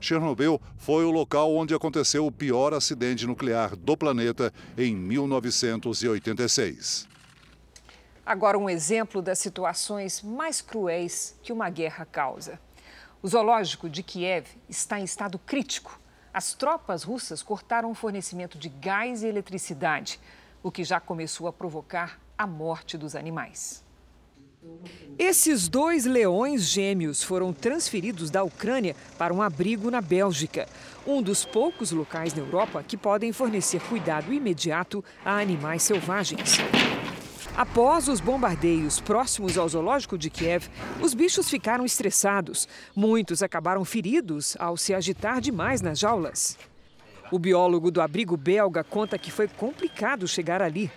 Chernobyl foi o local onde aconteceu o pior acidente nuclear do planeta em 1986. Agora, um exemplo das situações mais cruéis que uma guerra causa. O zoológico de Kiev está em estado crítico. As tropas russas cortaram o fornecimento de gás e eletricidade, o que já começou a provocar a morte dos animais. Esses dois leões gêmeos foram transferidos da Ucrânia para um abrigo na Bélgica, um dos poucos locais na Europa que podem fornecer cuidado imediato a animais selvagens. Após os bombardeios próximos ao zoológico de Kiev, os bichos ficaram estressados. Muitos acabaram feridos ao se agitar demais nas jaulas. O biólogo do abrigo belga conta que foi complicado chegar ali.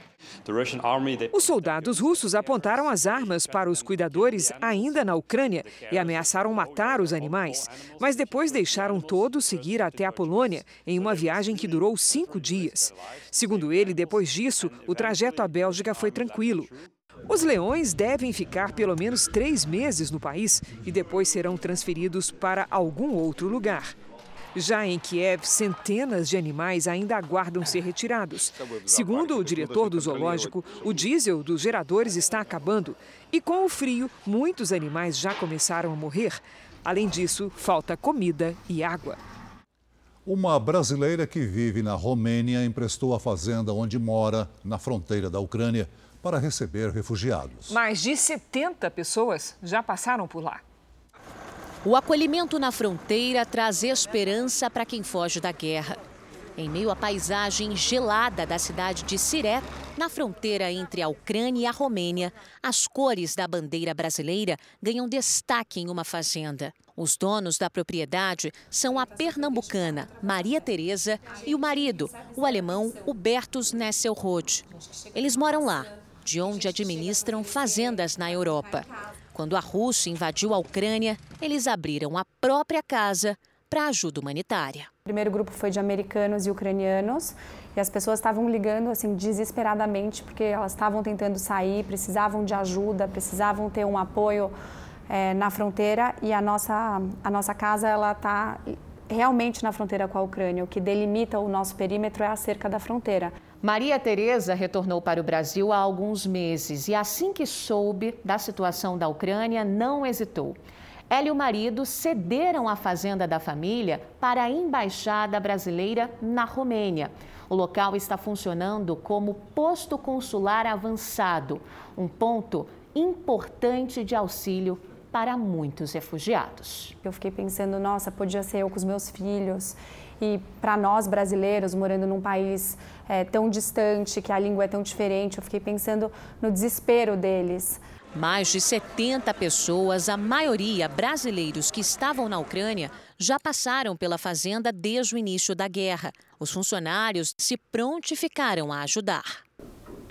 Os soldados russos apontaram as armas para os cuidadores ainda na Ucrânia e ameaçaram matar os animais, mas depois deixaram todos seguir até a Polônia em uma viagem que durou cinco dias. Segundo ele, depois disso, o trajeto à Bélgica foi tranquilo. Os leões devem ficar pelo menos três meses no país e depois serão transferidos para algum outro lugar. Já em Kiev, centenas de animais ainda aguardam ser retirados. Segundo o diretor do zoológico, o diesel dos geradores está acabando e, com o frio, muitos animais já começaram a morrer. Além disso, falta comida e água. Uma brasileira que vive na Romênia emprestou a fazenda onde mora, na fronteira da Ucrânia, para receber refugiados. Mais de 70 pessoas já passaram por lá. O acolhimento na fronteira traz esperança para quem foge da guerra. Em meio à paisagem gelada da cidade de Siré, na fronteira entre a Ucrânia e a Romênia, as cores da bandeira brasileira ganham destaque em uma fazenda. Os donos da propriedade são a pernambucana Maria Tereza e o marido, o alemão Hubertus Nesselrode. Eles moram lá, de onde administram fazendas na Europa. Quando a Rússia invadiu a Ucrânia, eles abriram a própria casa para ajuda humanitária. O primeiro grupo foi de americanos e ucranianos e as pessoas estavam ligando assim desesperadamente porque elas estavam tentando sair, precisavam de ajuda, precisavam ter um apoio é, na fronteira e a nossa a nossa casa ela está realmente na fronteira com a Ucrânia. O que delimita o nosso perímetro é a cerca da fronteira. Maria Tereza retornou para o Brasil há alguns meses e assim que soube da situação da Ucrânia, não hesitou. Ela e o marido cederam a fazenda da família para a embaixada brasileira na Romênia. O local está funcionando como posto consular avançado, um ponto importante de auxílio para muitos refugiados. Eu fiquei pensando, nossa, podia ser eu com os meus filhos. E para nós brasileiros, morando num país é, tão distante, que a língua é tão diferente, eu fiquei pensando no desespero deles. Mais de 70 pessoas, a maioria brasileiros que estavam na Ucrânia, já passaram pela fazenda desde o início da guerra. Os funcionários se prontificaram a ajudar.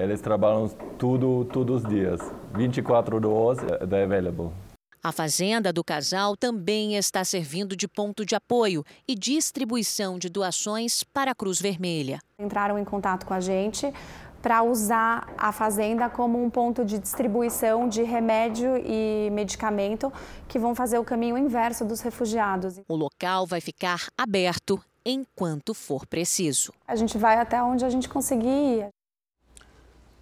Eles trabalham tudo todos os dias, 24 horas, é available. A fazenda do casal também está servindo de ponto de apoio e distribuição de doações para a Cruz Vermelha. Entraram em contato com a gente para usar a fazenda como um ponto de distribuição de remédio e medicamento que vão fazer o caminho inverso dos refugiados. O local vai ficar aberto enquanto for preciso. A gente vai até onde a gente conseguir ir.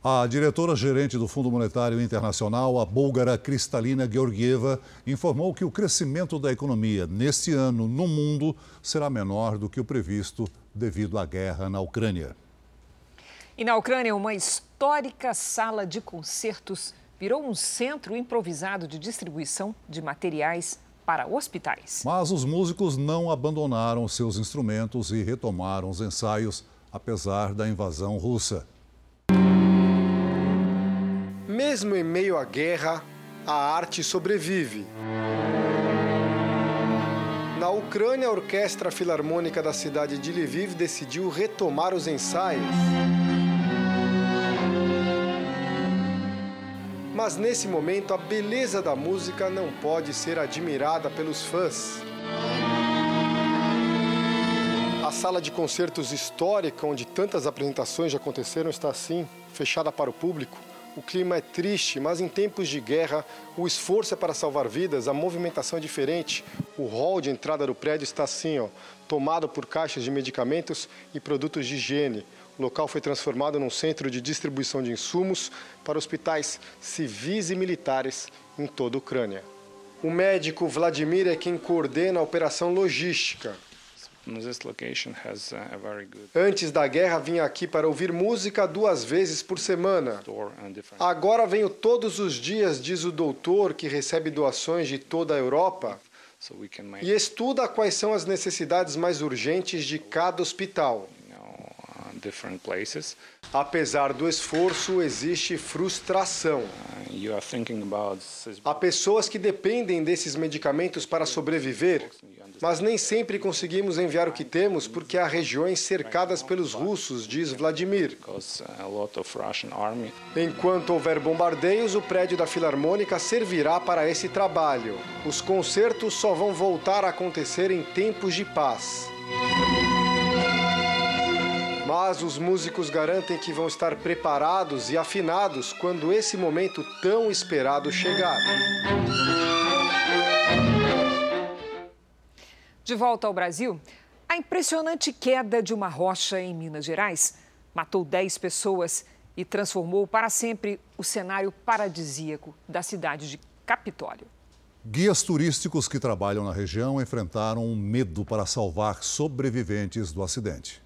A diretora-gerente do Fundo Monetário Internacional, a búlgara Kristalina Georgieva, informou que o crescimento da economia neste ano no mundo será menor do que o previsto devido à guerra na Ucrânia. E na Ucrânia, uma histórica sala de concertos virou um centro improvisado de distribuição de materiais para hospitais. Mas os músicos não abandonaram seus instrumentos e retomaram os ensaios, apesar da invasão russa. Mesmo em meio à guerra, a arte sobrevive. Na Ucrânia, a Orquestra Filarmônica da cidade de Lviv decidiu retomar os ensaios. Mas nesse momento, a beleza da música não pode ser admirada pelos fãs. A sala de concertos histórica, onde tantas apresentações já aconteceram, está assim, fechada para o público. O clima é triste, mas em tempos de guerra, o esforço é para salvar vidas, a movimentação é diferente. O hall de entrada do prédio está assim, ó, tomado por caixas de medicamentos e produtos de higiene. O local foi transformado num centro de distribuição de insumos para hospitais civis e militares em toda a Ucrânia. O médico Vladimir é quem coordena a operação logística. Antes da guerra, vinha aqui para ouvir música duas vezes por semana. Agora venho todos os dias, diz o doutor, que recebe doações de toda a Europa, e estuda quais são as necessidades mais urgentes de cada hospital. Apesar do esforço, existe frustração. Há pessoas que dependem desses medicamentos para sobreviver, mas nem sempre conseguimos enviar o que temos porque há regiões cercadas pelos russos, diz Vladimir. Enquanto houver bombardeios, o prédio da Filarmônica servirá para esse trabalho. Os concertos só vão voltar a acontecer em tempos de paz. Mas os músicos garantem que vão estar preparados e afinados quando esse momento tão esperado chegar. De volta ao Brasil, a impressionante queda de uma rocha em Minas Gerais matou 10 pessoas e transformou para sempre o cenário paradisíaco da cidade de Capitólio. Guias turísticos que trabalham na região enfrentaram um medo para salvar sobreviventes do acidente.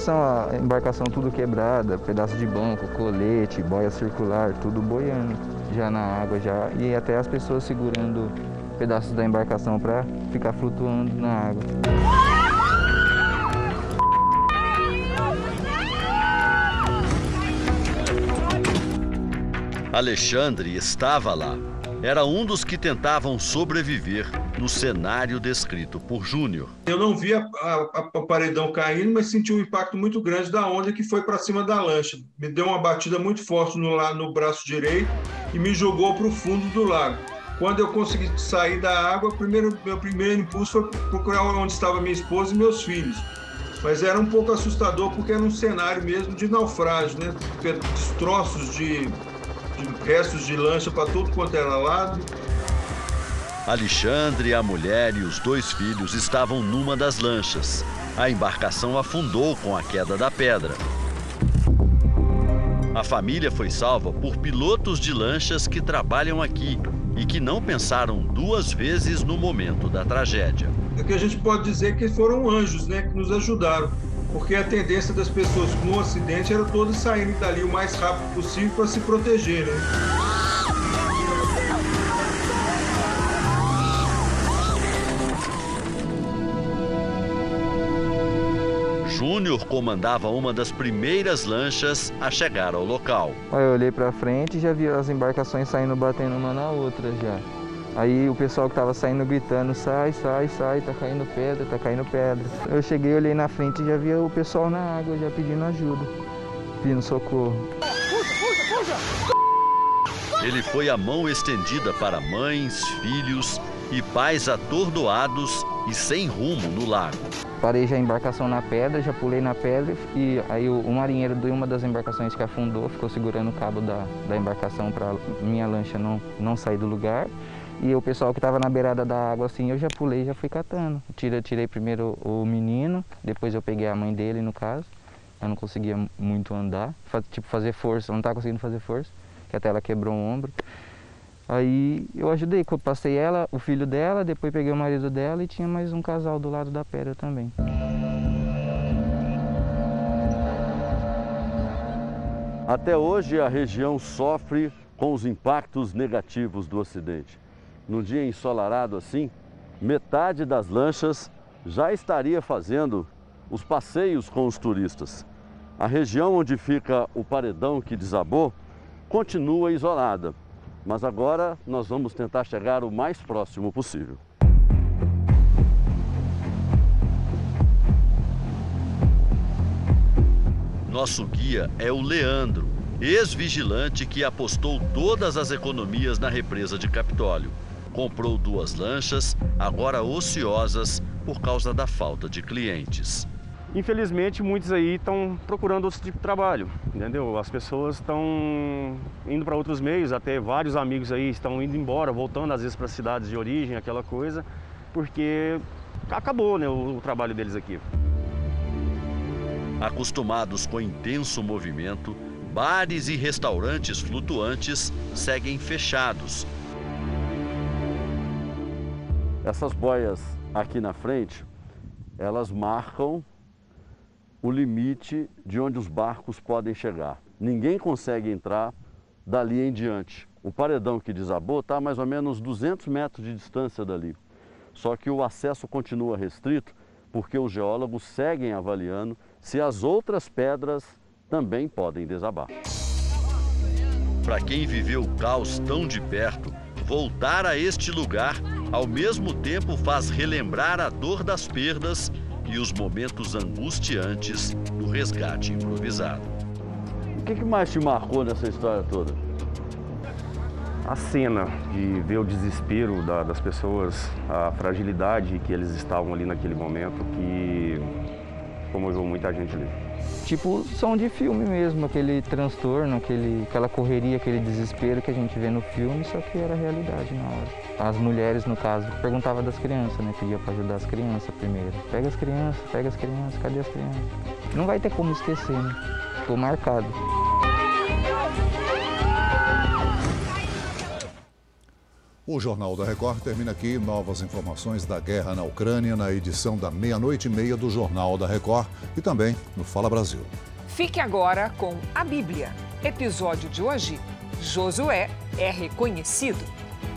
Devastação, a embarcação tudo quebrada, pedaço de banco, colete, boia circular, tudo boiando já na água já e até as pessoas segurando pedaços da embarcação para ficar flutuando na água. Alexandre estava lá. Era um dos que tentavam sobreviver no cenário descrito por Júnior. Eu não vi a, a, a, paredão caindo, mas senti um impacto muito grande da onda que foi para cima da lancha. Me deu uma batida muito forte no, no braço direito e me jogou para o fundo do lago. Quando eu consegui sair da água, primeiro, meu primeiro impulso foi procurar onde estava minha esposa e meus filhos. Mas era um pouco assustador porque era um cenário mesmo de naufrágio, né? Destroços de restos de lancha para tudo quanto era lado. Alexandre, a mulher e os dois filhos estavam numa das lanchas. A embarcação afundou com a queda da pedra. A família foi salva por pilotos de lanchas que trabalham aqui e que não pensaram duas vezes no momento da tragédia. É que a gente pode dizer que foram anjos, né, que nos ajudaram porque a tendência das pessoas no acidente era todas saírem dali o mais rápido possível para se protegerem. Júnior comandava uma das primeiras lanchas a chegar ao local. Eu olhei para frente e já vi as embarcações saindo batendo uma na outra já. Aí o pessoal que estava saindo gritando, sai, sai, sai, tá caindo pedra, tá caindo pedra. Eu cheguei, olhei na frente e já via o pessoal na água, já pedindo ajuda, pedindo socorro. Ele foi a mão estendida para mães, filhos e pais atordoados e sem rumo no lago. Parei já a embarcação na pedra, já pulei na pedra e aí o, o marinheiro de uma das embarcações que afundou ficou segurando o cabo da, da embarcação para minha lancha não, não sair do lugar. E o pessoal que estava na beirada da água assim, eu já pulei, já fui catando. Tirei, tirei primeiro o menino, depois eu peguei a mãe dele no caso. Eu não conseguia muito andar, tipo fazer força, não estava conseguindo fazer força, que até ela quebrou um ombro. Aí eu ajudei, passei ela, o filho dela, depois peguei o marido dela e tinha mais um casal do lado da pedra também. Até hoje a região sofre com os impactos negativos do acidente. Num dia ensolarado assim, metade das lanchas já estaria fazendo os passeios com os turistas. A região onde fica o paredão que desabou continua isolada, mas agora nós vamos tentar chegar o mais próximo possível. Nosso guia é o Leandro, ex-vigilante que apostou todas as economias na represa de Capitólio. Comprou duas lanchas, agora ociosas por causa da falta de clientes. Infelizmente, muitos aí estão procurando outro tipo de trabalho, entendeu? As pessoas estão indo para outros meios, até vários amigos aí estão indo embora, voltando às vezes para cidades de origem, aquela coisa, porque acabou né, o, o trabalho deles aqui. Acostumados com intenso movimento, bares e restaurantes flutuantes seguem fechados. Essas boias aqui na frente, elas marcam o limite de onde os barcos podem chegar. Ninguém consegue entrar dali em diante. O paredão que desabou está a mais ou menos 200 metros de distância dali. Só que o acesso continua restrito porque os geólogos seguem avaliando se as outras pedras também podem desabar. Para quem viveu o caos tão de perto, voltar a este lugar ao mesmo tempo faz relembrar a dor das perdas e os momentos angustiantes do resgate improvisado. O que, mais te marcou nessa história toda? A cena de ver o desespero da, das pessoas, a fragilidade que eles estavam ali naquele momento, que comoveu muita gente ali. Tipo som de filme mesmo, aquele transtorno, aquele, aquela correria, aquele desespero que a gente vê no filme, só que era realidade na hora. As mulheres, no caso, perguntavam das crianças, né? Pedia para ajudar as crianças primeiro. Pega as crianças, pega as crianças, cadê as crianças? Não vai ter como esquecer, né? Ficou marcado. O Jornal da Record termina aqui. Novas informações da guerra na Ucrânia na edição da meia-noite e meia do Jornal da Record e também no Fala Brasil. Fique agora com a Bíblia. Episódio de hoje: Josué é reconhecido.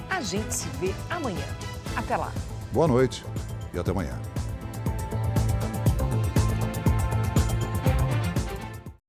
A gente se vê amanhã. Até lá. Boa noite e até amanhã.